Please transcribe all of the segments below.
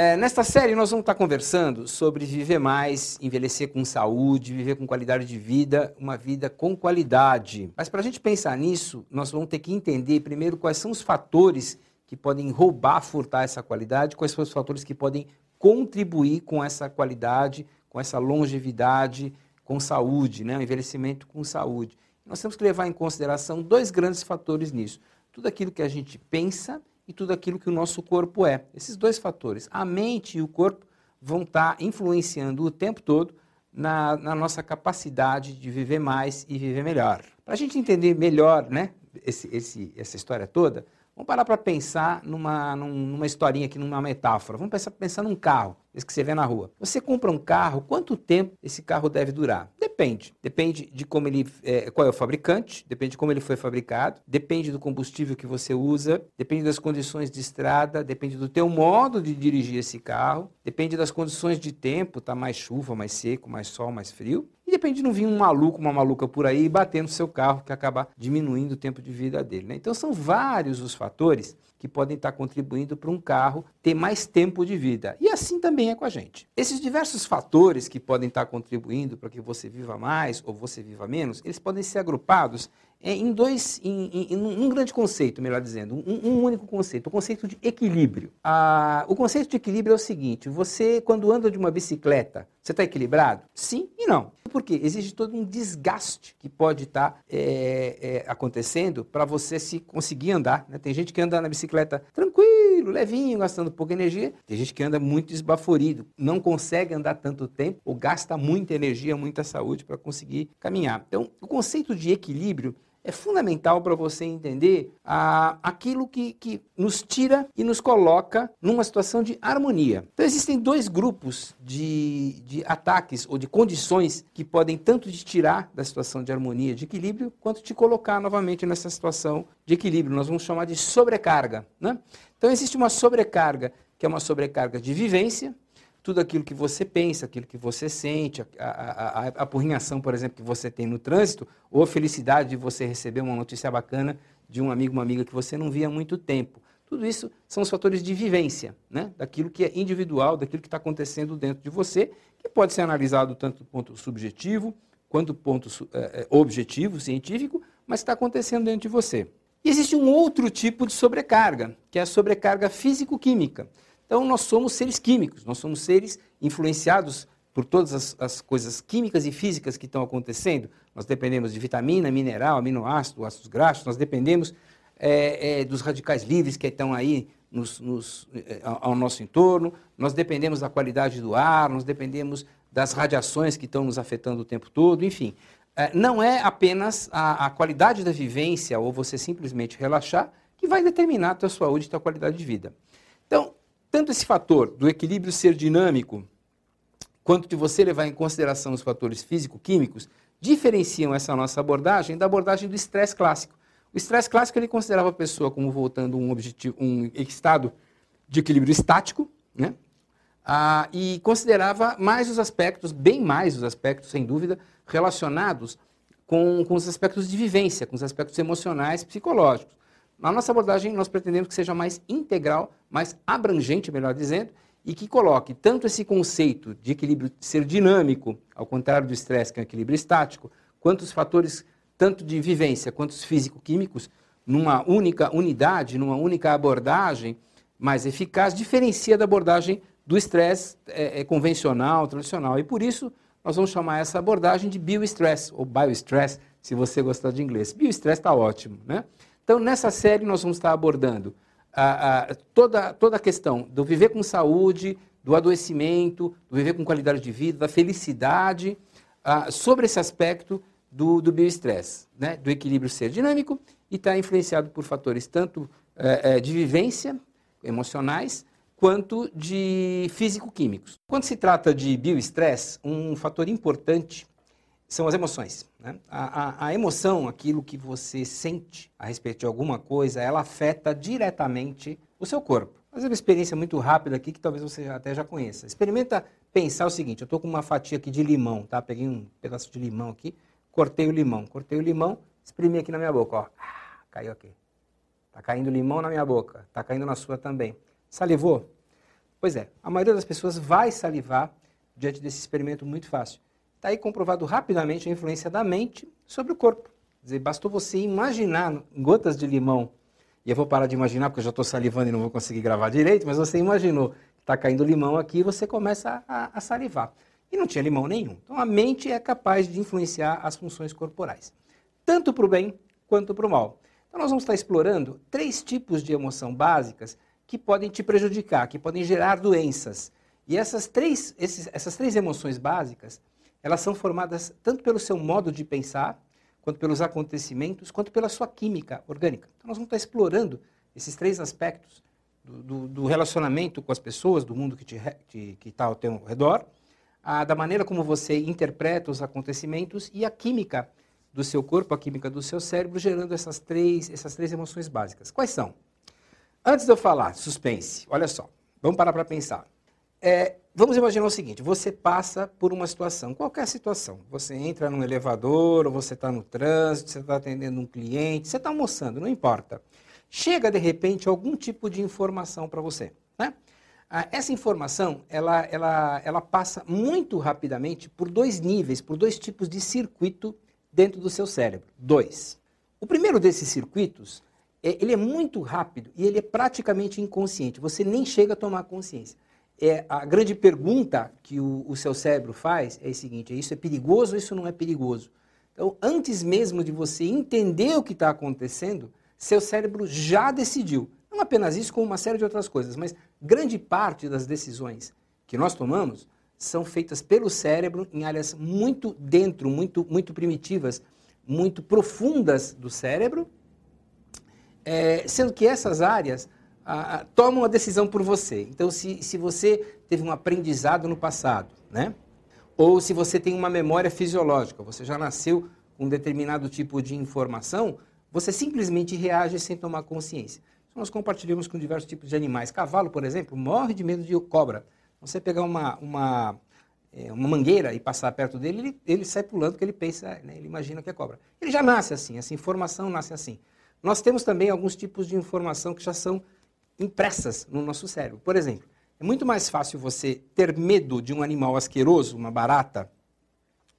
É, nesta série nós vamos estar conversando sobre viver mais, envelhecer com saúde, viver com qualidade de vida, uma vida com qualidade. Mas para a gente pensar nisso, nós vamos ter que entender primeiro quais são os fatores que podem roubar, furtar essa qualidade, quais são os fatores que podem contribuir com essa qualidade, com essa longevidade, com saúde, né? o envelhecimento com saúde. Nós temos que levar em consideração dois grandes fatores nisso. Tudo aquilo que a gente pensa e tudo aquilo que o nosso corpo é. Esses dois fatores, a mente e o corpo, vão estar influenciando o tempo todo na, na nossa capacidade de viver mais e viver melhor. Para a gente entender melhor né, esse, esse, essa história toda, vamos parar para pensar numa, numa historinha aqui, numa metáfora. Vamos pensar, pensar num carro, esse que você vê na rua. Você compra um carro, quanto tempo esse carro deve durar? Depende. Depende de como ele, é, qual é o fabricante, depende de como ele foi fabricado, depende do combustível que você usa, depende das condições de estrada, depende do teu modo de dirigir esse carro, depende das condições de tempo, tá mais chuva, mais seco, mais sol, mais frio. E depende de não vir um maluco, uma maluca por aí bater no seu carro, que acaba diminuindo o tempo de vida dele. Né? Então são vários os fatores que podem estar contribuindo para um carro ter mais tempo de vida. E assim também é com a gente. Esses diversos fatores que podem estar contribuindo para que você viva mais ou você viva menos, eles podem ser agrupados em dois, em, em um grande conceito, melhor dizendo, um, um, único conceito, o conceito de equilíbrio. Ah, o conceito de equilíbrio é o seguinte: você, quando anda de uma bicicleta, você está equilibrado? Sim e não. Por quê? Existe todo um desgaste que pode estar tá, é, é, acontecendo para você se conseguir andar. Né? Tem gente que anda na bicicleta tranquilo, levinho, gastando pouca energia. Tem gente que anda muito esbaforido, não consegue andar tanto tempo ou gasta muita energia, muita saúde para conseguir caminhar. Então, o conceito de equilíbrio é fundamental para você entender ah, aquilo que, que nos tira e nos coloca numa situação de harmonia. Então, existem dois grupos de, de ataques ou de condições que podem tanto te tirar da situação de harmonia, de equilíbrio, quanto te colocar novamente nessa situação de equilíbrio. Nós vamos chamar de sobrecarga. Né? Então, existe uma sobrecarga, que é uma sobrecarga de vivência, tudo aquilo que você pensa, aquilo que você sente, a, a, a, apurrinhação, por exemplo, que você tem no trânsito, ou a felicidade de você receber uma notícia bacana de um amigo, uma amiga que você não via há muito tempo. Tudo isso são os fatores de vivência, né? daquilo que é individual, daquilo que está acontecendo dentro de você, que pode ser analisado tanto do ponto subjetivo quanto do ponto é, objetivo, científico, mas está acontecendo dentro de você. E existe um outro tipo de sobrecarga, que é a sobrecarga físico-química. Então, nós somos seres químicos, nós somos seres influenciados por todas as, as, coisas químicas e físicas que estão acontecendo. Nós dependemos de vitamina, mineral, aminoácido, ácidos graxos, nós dependemos é, é, dos radicais livres que estão aí nos, nos, é, ao nosso entorno, nós dependemos da qualidade do ar, nós dependemos das radiações que estão nos afetando o tempo todo, enfim. É, não é apenas a, a, qualidade da vivência ou você simplesmente relaxar que vai determinar a tua saúde e a tua qualidade de vida. Então, tanto esse fator do equilíbrio ser dinâmico, quanto de você levar em consideração os fatores físico-químicos, diferenciam essa nossa abordagem da abordagem do estresse clássico. O estresse clássico ele considerava a pessoa como voltando um objetivo, um estado de equilíbrio estático, né? Ah, e considerava mais os aspectos, bem mais os aspectos, sem dúvida, relacionados com, com os aspectos de vivência, com os aspectos emocionais, psicológicos. Na nossa abordagem, nós pretendemos que seja mais integral, mais abrangente, melhor dizendo, e que coloque tanto esse conceito de equilíbrio ser dinâmico, ao contrário do estresse, que é um equilíbrio estático, quanto os fatores tanto de vivência quanto os físico-químicos, numa única unidade, numa única abordagem mais eficaz, diferencia da abordagem do estresse é, é, convencional, tradicional. E por isso, nós vamos chamar essa abordagem de biostress, ou biostress, se você gostar de inglês. Biostress está ótimo, né? Então, nessa série, nós vamos estar abordando a, a, toda, toda a questão do viver com saúde, do adoecimento, do viver com qualidade de vida, da felicidade, a, sobre esse aspecto do, do bioestresse, né? do equilíbrio ser dinâmico e está influenciado por fatores tanto é, é, de vivência, emocionais, quanto de físico-químicos. Quando se trata de bioestresse, um fator importante são as emoções. Né? A, a, a, emoção, aquilo que você sente a respeito de alguma coisa, ela afeta diretamente o seu corpo. Fazer uma experiência muito rápida aqui que talvez você até já conheça. Experimenta pensar o seguinte: eu estou com uma fatia aqui de limão, tá? Peguei um pedaço de limão aqui, cortei o limão, cortei o limão, exprimi aqui na minha boca, ó. Ah, caiu aqui. Está caindo limão na minha boca, está caindo na sua também. Salivou? Pois é, a maioria das pessoas vai salivar diante desse experimento muito fácil. Está aí comprovado rapidamente a influência da mente sobre o corpo. Quer dizer, bastou você imaginar gotas de limão, e eu vou parar de imaginar porque eu já estou salivando e não vou conseguir gravar direito, mas você imaginou que está caindo limão aqui e você começa a, a salivar. E não tinha limão nenhum. Então a mente é capaz de influenciar as funções corporais, tanto para o bem quanto para o mal. Então nós vamos estar explorando três tipos de emoção básicas que podem te prejudicar, que podem gerar doenças. E essas três, esses, essas três emoções básicas, elas são formadas tanto pelo seu modo de pensar, quanto pelos acontecimentos, quanto pela sua química orgânica. Então nós vamos estar explorando esses três aspectos do, do, do relacionamento com as pessoas, do mundo que está ao teu redor, a, da maneira como você interpreta os acontecimentos e a química do seu corpo, a química do seu cérebro, gerando essas três, essas três emoções básicas. Quais são? Antes de eu falar, suspense, olha só, vamos parar para pensar. É, vamos imaginar o seguinte: você passa por uma situação, qualquer situação. Você entra num elevador, ou você está no trânsito, você está atendendo um cliente, você está almoçando, não importa. Chega de repente algum tipo de informação para você. Né? Ah, essa informação ela, ela, ela passa muito rapidamente por dois níveis, por dois tipos de circuito dentro do seu cérebro. Dois. O primeiro desses circuitos é, ele é muito rápido e ele é praticamente inconsciente. Você nem chega a tomar consciência. É, a grande pergunta que o, o seu cérebro faz é o seguinte: isso é perigoso isso não é perigoso? Então, antes mesmo de você entender o que está acontecendo, seu cérebro já decidiu. Não apenas isso, como uma série de outras coisas, mas grande parte das decisões que nós tomamos são feitas pelo cérebro em áreas muito dentro, muito, muito primitivas, muito profundas do cérebro, é, sendo que essas áreas ah, tomam a decisão por você. Então, se, se você teve um aprendizado no passado, né? ou se você tem uma memória fisiológica, você já nasceu com um determinado tipo de informação, você simplesmente reage sem tomar consciência. Nós compartilhamos com diversos tipos de animais. Cavalo, por exemplo, morre de medo de cobra. Você pegar uma, uma, é, uma mangueira e passar perto dele, ele, ele sai pulando porque ele pensa, né, ele imagina que é cobra. Ele já nasce assim, essa informação nasce assim. Nós temos também alguns tipos de informação que já são impressas no nosso cérebro. Por exemplo, é muito mais fácil você ter medo de um animal asqueroso, uma barata,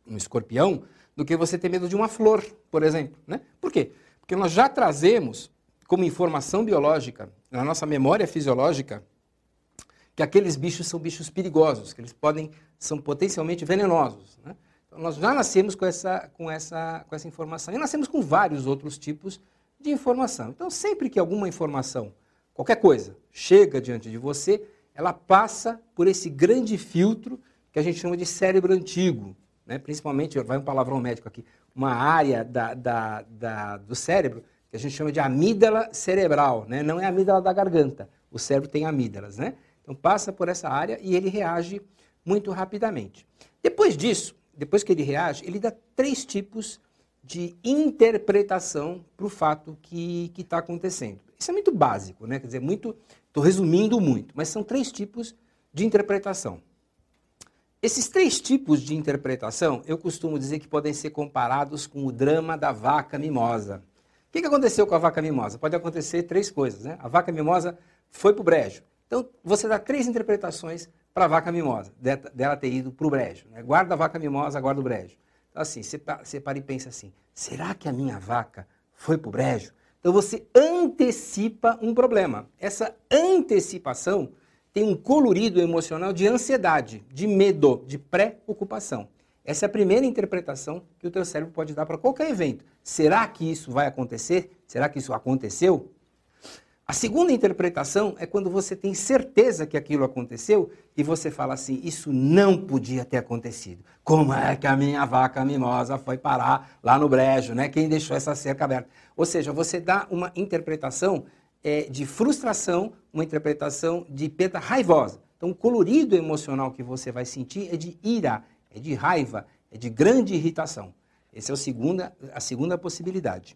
um escorpião, do que você ter medo de uma flor, por exemplo. Né? Por quê? Porque nós já trazemos como informação biológica, na nossa memória fisiológica, que aqueles bichos são bichos perigosos, que eles podem são potencialmente venenosos. Né? Então, nós já nascemos com essa, com, essa, com essa informação. E nascemos com vários outros tipos de informação. Então, sempre que alguma informação, qualquer coisa, chega diante de você, ela passa por esse grande filtro que a gente chama de cérebro antigo. Né? Principalmente, vai um palavrão médico aqui, uma área da, da, da, do cérebro que a gente chama de amígdala cerebral. Né? Não é a amígdala da garganta, o cérebro tem amígdalas. Né? Então, passa por essa área e ele reage muito rapidamente. Depois disso, depois que ele reage, ele dá três tipos de interpretação para o fato que está acontecendo. Isso é muito básico, né? quer dizer, muito. Estou resumindo muito, mas são três tipos de interpretação. Esses três tipos de interpretação, eu costumo dizer que podem ser comparados com o drama da vaca mimosa. O que, que aconteceu com a vaca mimosa? Pode acontecer três coisas. Né? A vaca mimosa foi para o brejo. Então, você dá três interpretações para a vaca mimosa, dela ter ido para o brejo. Né? Guarda a vaca mimosa, guarda o brejo. Então, assim, você, para e pensa assim: será que a minha vaca foi para o brejo? Então você antecipa um problema. Essa antecipação tem um colorido emocional de ansiedade, de medo, de preocupação. Essa é a primeira interpretação que o teu cérebro pode dar para qualquer evento. Será que isso vai acontecer? Será que isso aconteceu? A segunda interpretação é quando você tem certeza que aquilo aconteceu e você fala assim: isso não podia ter acontecido. Como é que a minha vaca mimosa foi parar lá no brejo, né? Quem deixou essa cerca aberta? Ou seja, você dá uma interpretação é, de frustração, uma interpretação de perda raivosa. Então, o colorido emocional que você vai sentir é de ira, é de raiva, é de grande irritação. Essa é a segunda, a segunda possibilidade.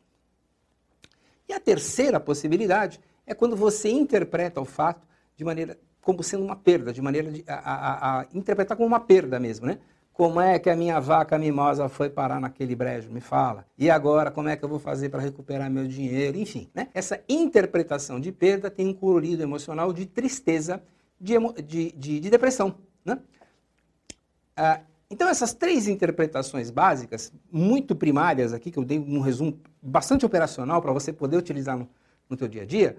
E a terceira possibilidade é quando você interpreta o fato de maneira como sendo uma perda, de maneira de, a, a, a, interpretar como uma perda mesmo, né? Como é que a minha vaca mimosa foi parar naquele brejo? Me fala. E agora, como é que eu vou fazer para recuperar meu dinheiro? Enfim, né? Essa interpretação de perda tem um colorido emocional de tristeza, de, de, de, de depressão. Né? Ah, então, essas três interpretações básicas, muito primárias aqui, que eu dei um resumo bastante operacional para você poder utilizar no, no teu dia a dia,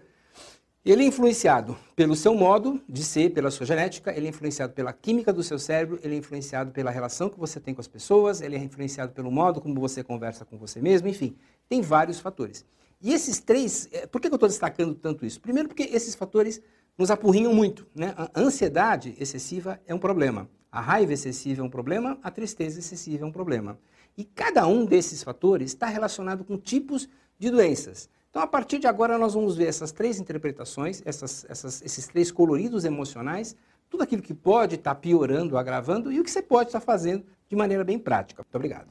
ele é influenciado pelo seu modo de ser, pela sua genética, ele é influenciado pela química do seu cérebro, ele é influenciado pela relação que você tem com as pessoas, ele é influenciado pelo modo como você conversa com você mesmo, enfim, tem vários fatores. E esses três, eh, por que eu estou destacando tanto isso? Primeiro, porque esses fatores nos apurrinham muito. Né? A ansiedade excessiva é um problema, a raiva excessiva é um problema, a tristeza excessiva é um problema. E cada um desses fatores está relacionado com tipos de doenças. Então, a partir de agora, nós vamos ver essas três interpretações, essas, essas, esses três coloridos emocionais, tudo aquilo que pode estar tá piorando, agravando e o que você pode estar tá fazendo de maneira bem prática. Muito obrigado.